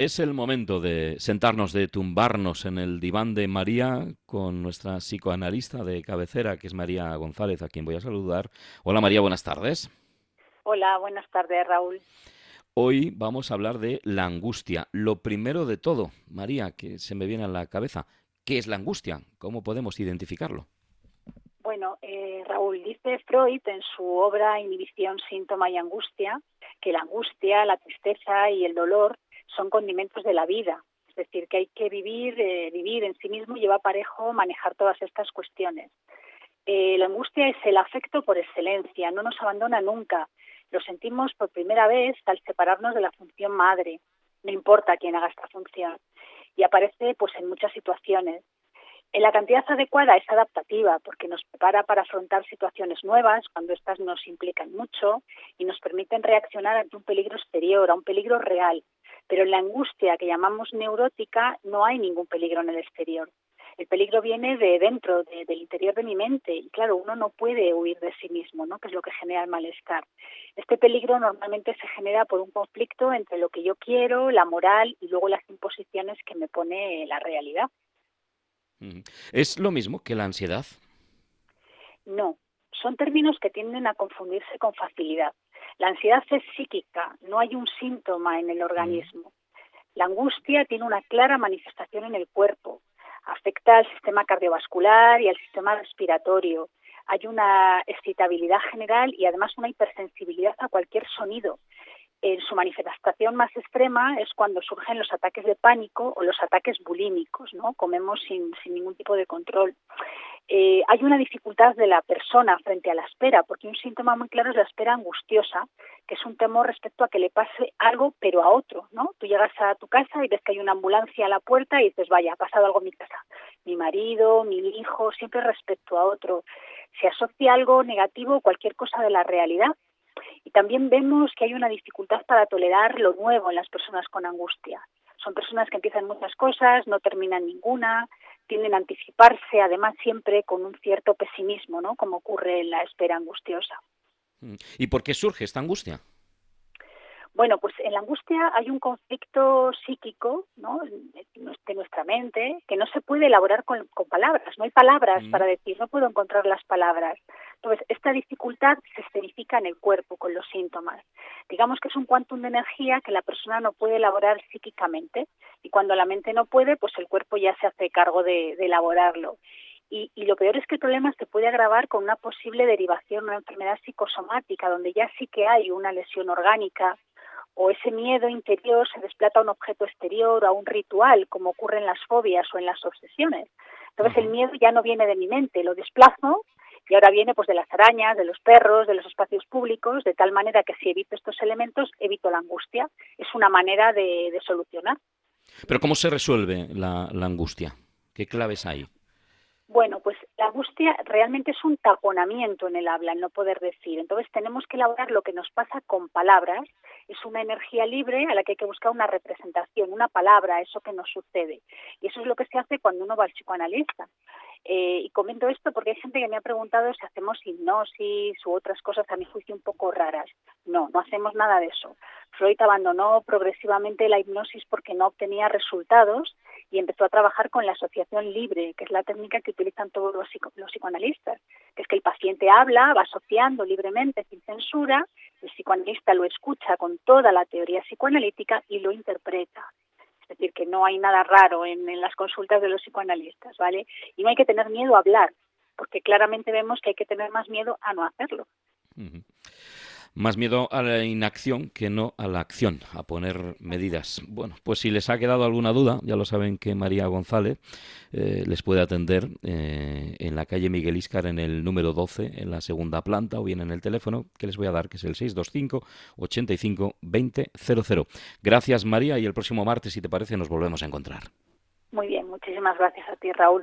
Es el momento de sentarnos, de tumbarnos en el diván de María con nuestra psicoanalista de cabecera, que es María González, a quien voy a saludar. Hola María, buenas tardes. Hola, buenas tardes Raúl. Hoy vamos a hablar de la angustia. Lo primero de todo, María, que se me viene a la cabeza, ¿qué es la angustia? ¿Cómo podemos identificarlo? Bueno, eh, Raúl, dice Freud en su obra Inhibición, Síntoma y Angustia, que la angustia, la tristeza y el dolor son condimentos de la vida. Es decir, que hay que vivir, eh, vivir en sí mismo lleva parejo manejar todas estas cuestiones. Eh, la angustia es el afecto por excelencia, no nos abandona nunca. Lo sentimos por primera vez al separarnos de la función madre, no importa quién haga esta función. Y aparece pues en muchas situaciones. En la cantidad adecuada es adaptativa porque nos prepara para afrontar situaciones nuevas cuando éstas nos implican mucho y nos permiten reaccionar ante un peligro exterior, a un peligro real, pero en la angustia que llamamos neurótica no hay ningún peligro en el exterior. El peligro viene de dentro, del interior de mi mente, y claro, uno no puede huir de sí mismo, ¿no? que es lo que genera el malestar. Este peligro normalmente se genera por un conflicto entre lo que yo quiero, la moral y luego las imposiciones que me pone la realidad. ¿Es lo mismo que la ansiedad? No, son términos que tienden a confundirse con facilidad. La ansiedad es psíquica, no hay un síntoma en el organismo. La angustia tiene una clara manifestación en el cuerpo, afecta al sistema cardiovascular y al sistema respiratorio. Hay una excitabilidad general y además una hipersensibilidad a cualquier sonido. En su manifestación más extrema es cuando surgen los ataques de pánico o los ataques bulímicos, ¿no? Comemos sin, sin ningún tipo de control. Eh, hay una dificultad de la persona frente a la espera, porque un síntoma muy claro es la espera angustiosa, que es un temor respecto a que le pase algo, pero a otro, ¿no? Tú llegas a tu casa y ves que hay una ambulancia a la puerta y dices, vaya, ha pasado algo en mi casa. Mi marido, mi hijo, siempre respecto a otro. Se asocia algo negativo, cualquier cosa de la realidad, y también vemos que hay una dificultad para tolerar lo nuevo en las personas con angustia. Son personas que empiezan muchas cosas, no terminan ninguna, tienden a anticiparse, además siempre con un cierto pesimismo, ¿no? Como ocurre en la espera angustiosa. Mm. ¿Y por qué surge esta angustia? Bueno, pues en la angustia hay un conflicto psíquico ¿no? de nuestra mente que no se puede elaborar con, palabras. No hay palabras mm. para decir, no puedo encontrar las palabras. Entonces, esta dificultad se escenifica en el cuerpo con los síntomas. Digamos que es un quantum de energía que la persona no puede elaborar psíquicamente y cuando la mente no puede, pues el cuerpo ya se hace cargo de, elaborarlo. Y, y, lo peor es que el problema se puede agravar con una posible derivación, una enfermedad psicosomática, donde ya sí que hay una lesión orgánica o ese miedo interior se desplata a un objeto exterior o a un ritual, como ocurre en las fobias o en las obsesiones. Entonces el miedo ya no viene de mi mente, lo desplazo y ahora viene pues de las arañas, de los perros, de los espacios públicos, de tal manera que si evito estos elementos, evito la angustia. Es una manera de, solucionar. Pero ¿cómo se resuelve la, la angustia? ¿Qué claves hay? Bueno, pues la angustia realmente es un taponamiento en el habla, el no poder decir. Entonces tenemos que elaborar lo que nos pasa con palabras. Es una energía libre a la que hay que buscar una representación, una palabra, eso que nos sucede. Y eso es lo que se hace cuando uno va al psicoanalista. Eh, y comento esto porque hay gente que me ha preguntado si hacemos hipnosis u otras cosas a mi juicio un poco raras. No, no hacemos nada de eso. Freud abandonó progresivamente la hipnosis porque no obtenía resultados y empezó a trabajar con la asociación libre, que es la técnica que utilizan todos los, los psicoanalistas, que es que el paciente habla, va asociando libremente, sin censura, el psicoanalista lo escucha con toda la teoría psicoanalítica y lo interpreta. Decir, que no hay nada raro en, las consultas de los psicoanalistas, ¿vale? Y no hay que tener miedo a hablar, porque claramente vemos que hay que tener más miedo a no hacerlo. Más miedo a la inacción que no a la acción, a poner medidas. Bueno, pues si les ha quedado alguna duda, ya lo saben que María González eh, les puede atender eh, en la calle Miguel Iscar en el número 12, en la segunda planta, o bien en el teléfono que les voy a dar, que es el 625 85 20 00. Gracias María y el próximo martes, si te parece, nos volvemos a encontrar. Muy bien, muchísimas gracias a ti, Raúl.